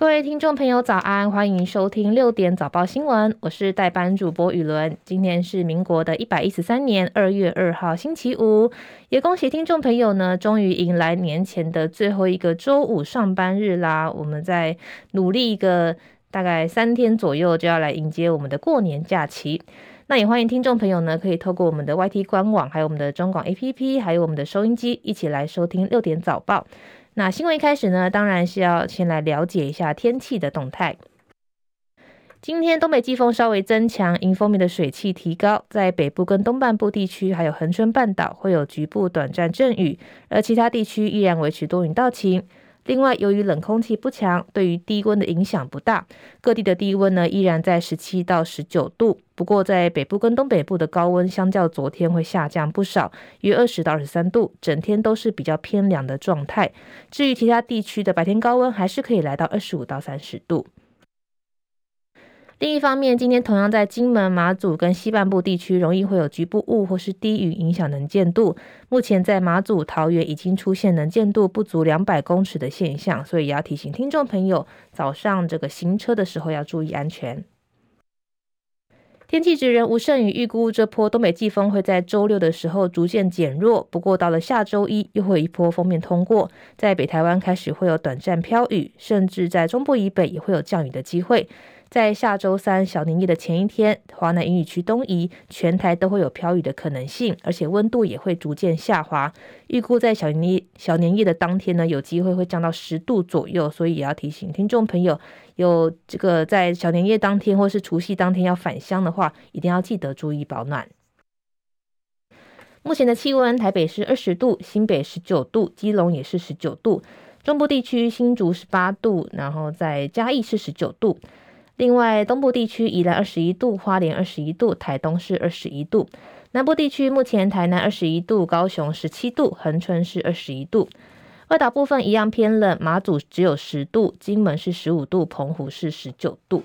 各位听众朋友，早安！欢迎收听六点早报新闻，我是代班主播雨伦。今天是民国的一百一十三年二月二号，星期五。也恭喜听众朋友呢，终于迎来年前的最后一个周五上班日啦！我们在努力一个大概三天左右，就要来迎接我们的过年假期。那也欢迎听众朋友呢，可以透过我们的 YT 官网，还有我们的中广 APP，还有我们的收音机，一起来收听六点早报。那新闻一开始呢，当然是要先来了解一下天气的动态。今天东北季风稍微增强，迎风面的水汽提高，在北部跟东半部地区，还有恒春半岛会有局部短暂阵雨，而其他地区依然维持多云到晴。另外，由于冷空气不强，对于低温的影响不大，各地的低温呢依然在十七到十九度。不过，在北部跟东北部的高温相较昨天会下降不少，约二十到二十三度，整天都是比较偏凉的状态。至于其他地区的白天高温，还是可以来到二十五到三十度。另一方面，今天同样在金门、马祖跟西半部地区，容易会有局部雾或是低云影响能见度。目前在马祖、桃园已经出现能见度不足两百公尺的现象，所以也要提醒听众朋友，早上这个行车的时候要注意安全。天气职人吴胜宇预估，这波东北季风会在周六的时候逐渐减弱，不过到了下周一，又会有一波锋面通过，在北台湾开始会有短暂飘雨，甚至在中部以北也会有降雨的机会。在下周三小年夜的前一天，华南云雨区东移，全台都会有飘雨的可能性，而且温度也会逐渐下滑。预估在小年夜小年夜的当天呢，有机会会降到十度左右，所以也要提醒听众朋友，有这个在小年夜当天或是除夕当天要返乡的话，一定要记得注意保暖。目前的气温，台北是二十度，新北十九度，基隆也是十九度，中部地区新竹十八度，然后在嘉义是十九度。另外，东部地区宜兰二十一度，花莲二十一度，台东是二十一度。南部地区目前台南二十一度，高雄十七度，恒春是二十一度。外岛部分一样偏冷，马祖只有十度，金门是十五度，澎湖是十九度。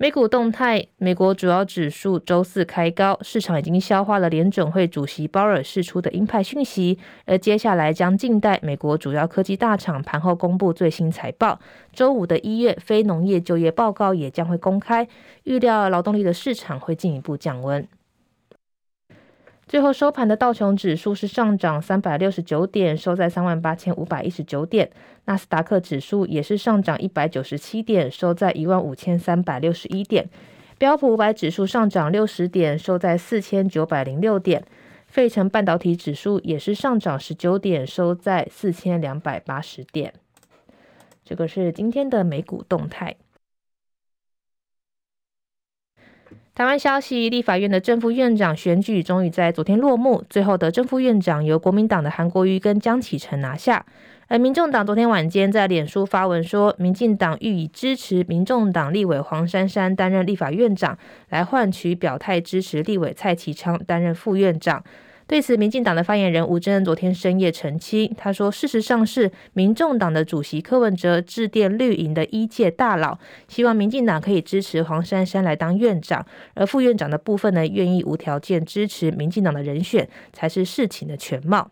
美股动态，美国主要指数周四开高，市场已经消化了联准会主席鲍尔释出的鹰派讯息，而接下来将静待美国主要科技大厂盘后公布最新财报。周五的一月非农业就业报告也将会公开，预料劳动力的市场会进一步降温。最后收盘的道琼指数是上涨三百六十九点，收在三万八千五百一十九点。纳斯达克指数也是上涨一百九十七点，收在一万五千三百六十一点。标普五百指数上涨六十点，收在四千九百零六点。费城半导体指数也是上涨十九点，收在四千两百八十点。这个是今天的美股动态。台湾消息，立法院的正副院长选举终于在昨天落幕，最后的正副院长由国民党的韩国瑜跟江启臣拿下。而民众党昨天晚间在脸书发文说，民进党欲以支持民众党立委黄珊珊担任立法院长，来换取表态支持立委蔡其昌担任副院长。对此，民进党的发言人吴峥昨天深夜澄清，他说：“事实上是民众党的主席柯文哲致电绿营的一届大佬，希望民进党可以支持黄珊珊来当院长，而副院长的部分呢，愿意无条件支持民进党的人选，才是事情的全貌。”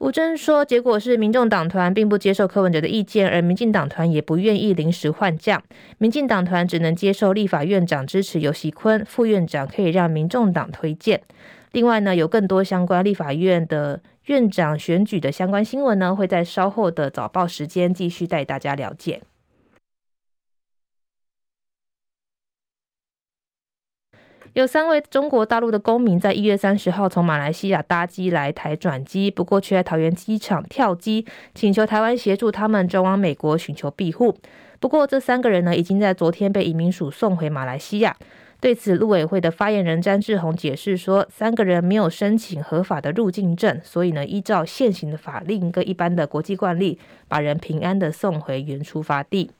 吴峥说：“结果是民众党团并不接受柯文哲的意见，而民进党团也不愿意临时换将，民进党团只能接受立法院长支持游锡坤，副院长可以让民众党推荐。”另外呢，有更多相关立法院的院长选举的相关新闻呢，会在稍后的早报时间继续带大家了解。有三位中国大陆的公民在一月三十号从马来西亚搭机来台转机，不过却在桃园机场跳机，请求台湾协助他们转往美国寻求庇护。不过这三个人呢，已经在昨天被移民署送回马来西亚。对此，陆委会的发言人詹志宏解释说，三个人没有申请合法的入境证，所以呢，依照现行的法令跟一般的国际惯例，把人平安的送回原出发地。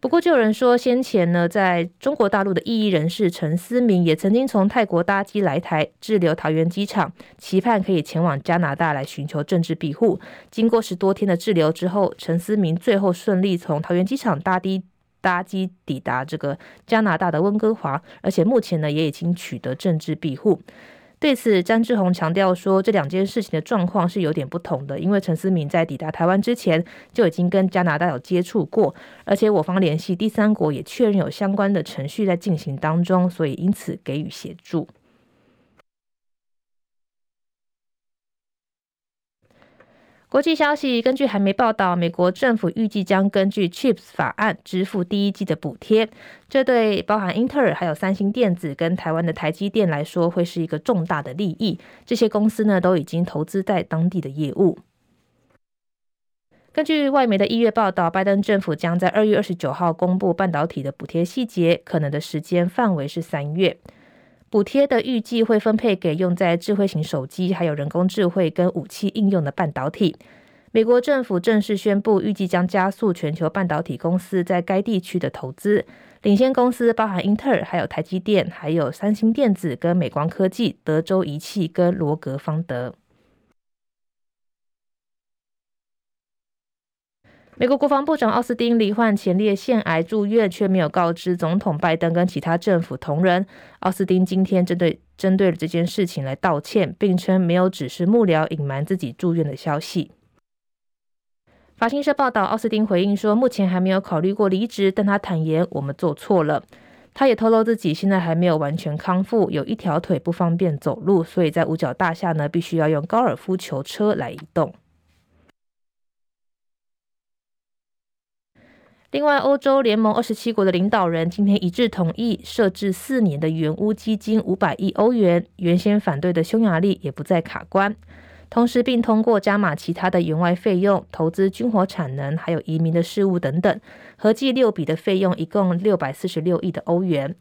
不过，就有人说，先前呢，在中国大陆的异议人士陈思明也曾经从泰国搭机来台，滞留桃园机场，期盼可以前往加拿大来寻求政治庇护。经过十多天的滞留之后，陈思明最后顺利从桃园机场搭的。搭机抵达这个加拿大的温哥华，而且目前呢也已经取得政治庇护。对此，詹志宏强调说，这两件事情的状况是有点不同的，因为陈思明在抵达台湾之前就已经跟加拿大有接触过，而且我方联系第三国也确认有相关的程序在进行当中，所以因此给予协助。国际消息，根据韩媒报道，美国政府预计将根据 CHIPS 法案支付第一季的补贴，这对包含英特尔、还有三星电子跟台湾的台积电来说，会是一个重大的利益。这些公司呢，都已经投资在当地的业务。根据外媒的一月报道，拜登政府将在二月二十九号公布半导体的补贴细节，可能的时间范围是三月。补贴的预计会分配给用在智慧型手机、还有人工智慧跟武器应用的半导体。美国政府正式宣布，预计将加速全球半导体公司在该地区的投资。领先公司包含英特尔、还有台积电、还有三星电子、跟美光科技、德州仪器跟罗格方德。美国国防部长奥斯汀罹患前列腺癌住院，却没有告知总统拜登跟其他政府同仁。奥斯汀今天针对针对了这件事情来道歉，并称没有指示幕僚隐瞒自己住院的消息。法新社报道，奥斯汀回应说，目前还没有考虑过离职，但他坦言我们做错了。他也透露自己现在还没有完全康复，有一条腿不方便走路，所以在五角大厦呢，必须要用高尔夫球车来移动。另外，欧洲联盟二十七国的领导人今天一致同意设置四年的援乌基金五百亿欧元，原先反对的匈牙利也不再卡关，同时并通过加码其他的援外费用、投资军火产能，还有移民的事务等等，合计六笔的费用，一共六百四十六亿的欧元。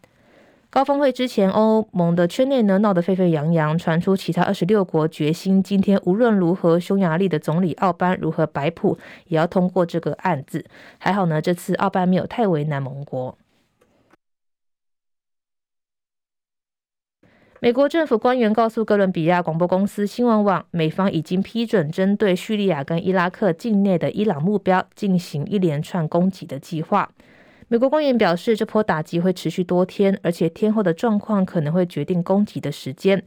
高峰会之前，欧盟的圈内呢闹得沸沸扬扬，传出其他二十六国决心，今天无论如何，匈牙利的总理奥班如何摆谱，也要通过这个案子。还好呢，这次奥班没有太为难盟国。美国政府官员告诉哥伦比亚广播公司新闻网，美方已经批准针对叙利亚跟伊拉克境内的伊朗目标进行一连串攻击的计划。美国官员表示，这波打击会持续多天，而且天后的状况可能会决定攻击的时间。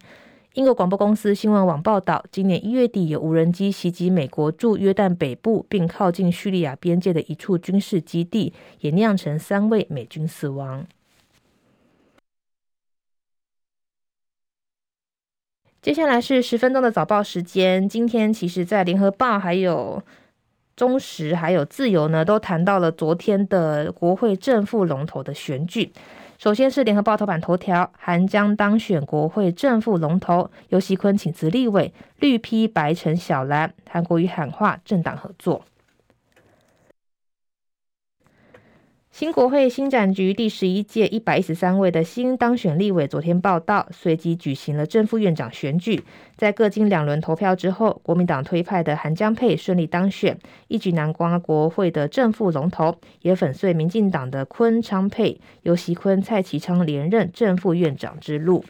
英国广播公司新闻网报道，今年一月底有无人机袭击美国驻约旦北部并靠近叙利亚边界的一处军事基地，也酿成三位美军死亡。接下来是十分钟的早报时间，今天其实在联合报还有。中时还有自由呢，都谈到了昨天的国会正副龙头的选举。首先是联合报头版头条，韩江当选国会正副龙头，尤锡坤请辞立委，绿批白城小蓝，韩国瑜喊话政党合作。新国会新展局第十一届一百一十三位的新当选立委昨天报到，随即举行了正副院长选举。在各经两轮投票之后，国民党推派的韩江佩顺利当选，一举囊括国会的正副龙头，也粉碎民进党的昆昌佩、游锡堃、蔡其昌连任正副院长之路。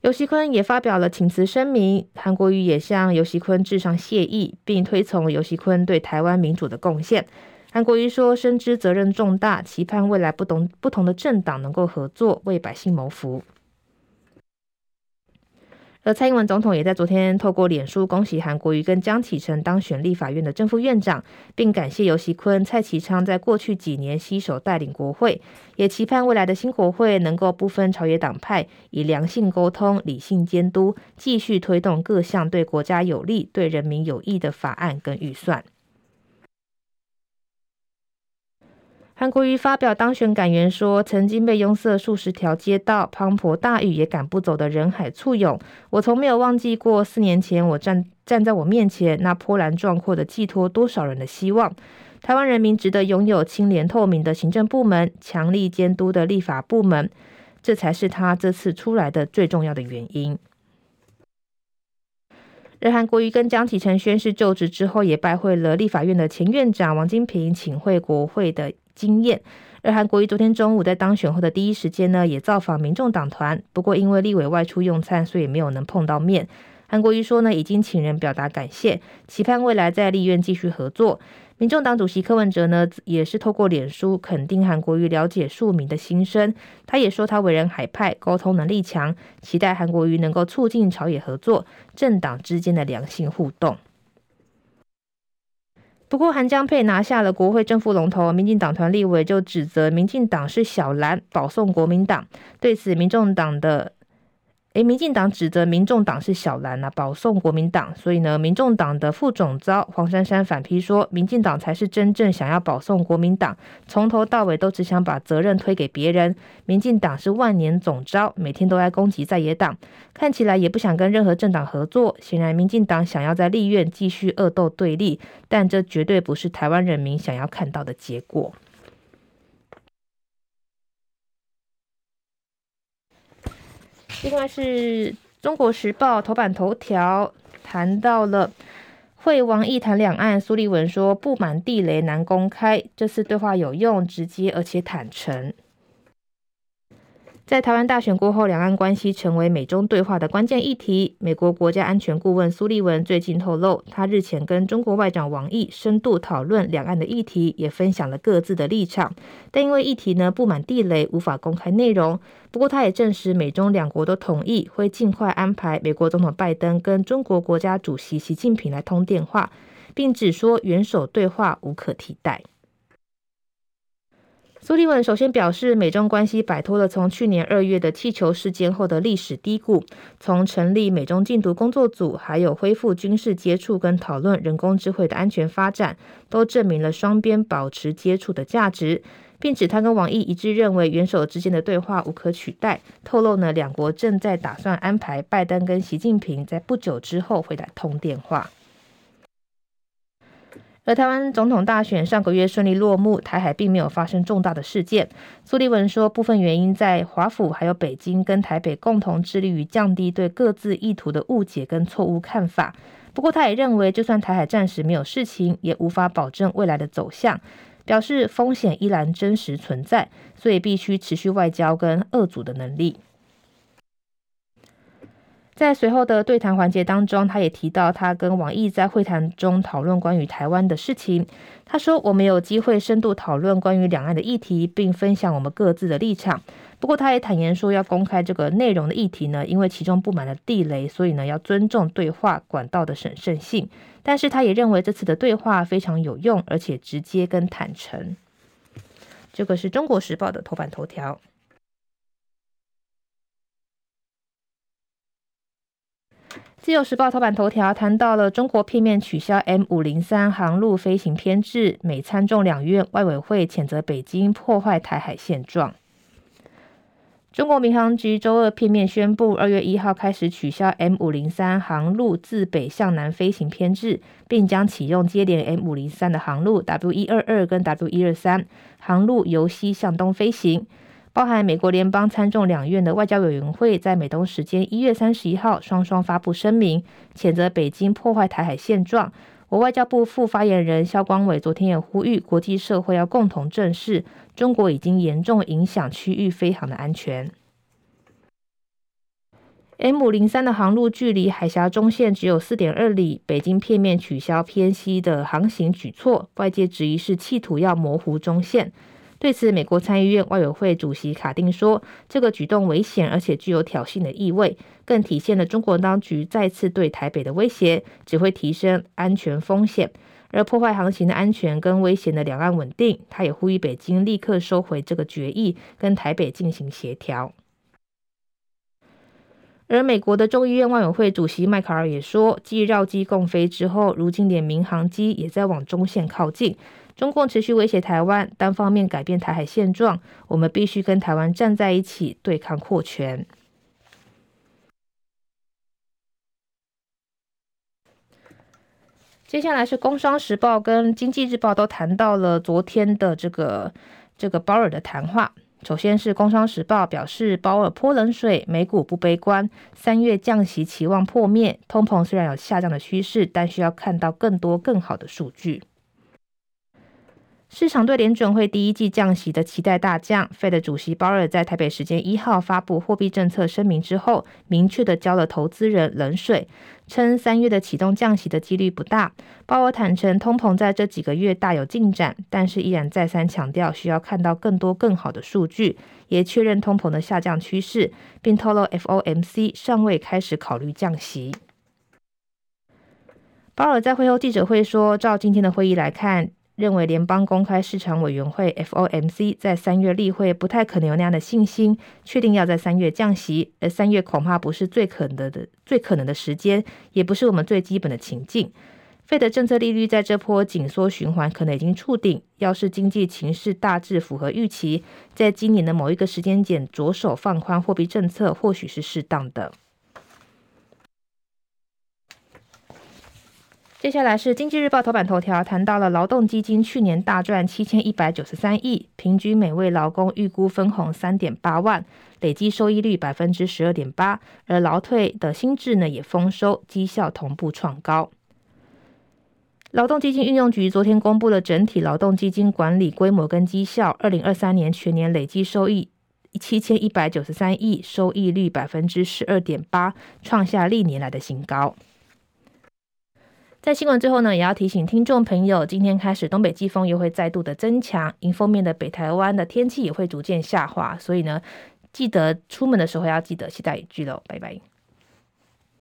游锡堃也发表了请辞声明，韩国瑜也向游锡堃致上谢意，并推崇游锡堃对台湾民主的贡献。韩国瑜说：“深知责任重大，期盼未来不同不同的政党能够合作，为百姓谋福。”而蔡英文总统也在昨天透过脸书恭喜韩国瑜跟江启臣当选立法院的正副院长，并感谢游锡坤、蔡其昌在过去几年携手带领国会，也期盼未来的新国会能够不分朝野党派，以良性沟通、理性监督，继续推动各项对国家有利、对人民有益的法案跟预算。韩国瑜发表当选感言说：“曾经被拥塞数十条街道，滂沱大雨也赶不走的人海簇拥，我从没有忘记过四年前我站站在我面前那波澜壮阔的寄托多少人的希望。台湾人民值得拥有清廉透明的行政部门，强力监督的立法部门，这才是他这次出来的最重要的原因。”日韩国瑜跟江启臣宣誓就职之后，也拜会了立法院的前院长王金平，请会国会的经验。而韩国瑜昨天中午在当选后的第一时间呢，也造访民众党团，不过因为立委外出用餐，所以没有能碰到面。韩国瑜说呢，已经请人表达感谢，期盼未来在立院继续合作。民众党主席柯文哲呢，也是透过脸书肯定韩国瑜了解庶民的心声。他也说他为人海派，沟通能力强，期待韩国瑜能够促进朝野合作，政党之间的良性互动。不过，韩江佩拿下了国会正副龙头，民进党团立委就指责民进党是小蓝保送国民党。对此，民众党的。诶，民进党指责民众党是小蓝啊，保送国民党，所以呢，民众党的副总召黄珊珊反批说，民进党才是真正想要保送国民党，从头到尾都只想把责任推给别人。民进党是万年总召，每天都在攻击在野党，看起来也不想跟任何政党合作。显然，民进党想要在立院继续恶斗对立，但这绝对不是台湾人民想要看到的结果。另外是中国时报头版头条谈到了会王一谈两岸，苏立文说不满地雷难公开，这次对话有用、直接而且坦诚。在台湾大选过后，两岸关系成为美中对话的关键议题。美国国家安全顾问苏利文最近透露，他日前跟中国外长王毅深度讨论两岸的议题，也分享了各自的立场。但因为议题呢布满地雷，无法公开内容。不过，他也证实美中两国都同意会尽快安排美国总统拜登跟中国国家主席习近平来通电话，并指说元首对话无可替代。苏利文首先表示，美中关系摆脱了从去年二月的气球事件后的历史低谷。从成立美中禁毒工作组，还有恢复军事接触跟讨论人工智慧的安全发展，都证明了双边保持接触的价值，并指他跟王毅一致认为元首之间的对话无可取代。透露呢，两国正在打算安排拜登跟习近平在不久之后会来通电话。而台湾总统大选上个月顺利落幕，台海并没有发生重大的事件。苏立文说，部分原因在华府还有北京跟台北共同致力于降低对各自意图的误解跟错误看法。不过，他也认为，就算台海暂时没有事情，也无法保证未来的走向，表示风险依然真实存在，所以必须持续外交跟遏阻的能力。在随后的对谈环节当中，他也提到他跟王毅在会谈中讨论关于台湾的事情。他说：“我们有机会深度讨论关于两岸的议题，并分享我们各自的立场。不过，他也坦言说，要公开这个内容的议题呢，因为其中布满了地雷，所以呢，要尊重对话管道的审慎性。但是，他也认为这次的对话非常有用，而且直接跟坦诚。”这个是中国时报的头版头条。自由时报头版头条谈到了中国片面取消 M 五零三航路飞行编制，美参众两院外委会谴责北京破坏台海现状。中国民航局周二片面宣布，二月一号开始取消 M 五零三航路自北向南飞行编制，并将启用接连 M 五零三的航路 W 一二二跟 W 一二三航路由西向东飞行。包含美国联邦参众两院的外交委员会在美东时间一月三十一号双双发布声明，谴责北京破坏台海现状。我外交部副发言人肖光伟昨天也呼吁国际社会要共同正视中国已经严重影响区域飞航的安全。M 五零三的航路距离海峡中线只有四点二里，北京片面取消偏西的航行举措，外界质疑是企图要模糊中线。对此，美国参议院外委会主席卡丁说：“这个举动危险，而且具有挑衅的意味，更体现了中国当局再次对台北的威胁，只会提升安全风险，而破坏航行的安全跟危险的两岸稳定。”他也呼吁北京立刻收回这个决议，跟台北进行协调。而美国的众议院外委会主席麦卡尔也说：“继绕机共飞之后，如今连民航机也在往中线靠近。”中共持续威胁台湾，单方面改变台海现状，我们必须跟台湾站在一起对抗扩权。接下来是《工商时报》跟《经济日报》都谈到了昨天的这个这个鲍尔的谈话。首先是《工商时报》表示，鲍尔泼冷水，美股不悲观，三月降息期望破灭，通膨虽然有下降的趋势，但需要看到更多更好的数据。市场对联准会第一季降息的期待大降。Fed 主席鲍尔在台北时间一号发布货币政策声明之后，明确的浇了投资人冷水，称三月的启动降息的几率不大。鲍尔坦承通膨在这几个月大有进展，但是依然再三强调需要看到更多更好的数据，也确认通膨的下降趋势，并透露 FOMC 尚未开始考虑降息。鲍尔在会后记者会说，照今天的会议来看。认为联邦公开市场委员会 FOMC 在三月例会不太可能有那样的信心，确定要在三月降息，而三月恐怕不是最可能的最可能的时间，也不是我们最基本的情境。费的政策利率在这波紧缩循环可能已经触顶，要是经济情势大致符合预期，在今年的某一个时间点着手放宽货币政策，或许是适当的。接下来是《经济日报》头版头条，谈到了劳动基金去年大赚七千一百九十三亿，平均每位劳工预估分红三点八万，累计收益率百分之十二点八，而劳退的新制呢也丰收，绩效同步创高。劳动基金运用局昨天公布了整体劳动基金管理规模跟绩效，二零二三年全年累计收益七千一百九十三亿，收益率百分之十二点八，创下历年来的新高。在新闻最后呢，也要提醒听众朋友，今天开始东北季风又会再度的增强，迎风面的北台湾的天气也会逐渐下滑，所以呢，记得出门的时候要记得携带雨具喽，拜拜。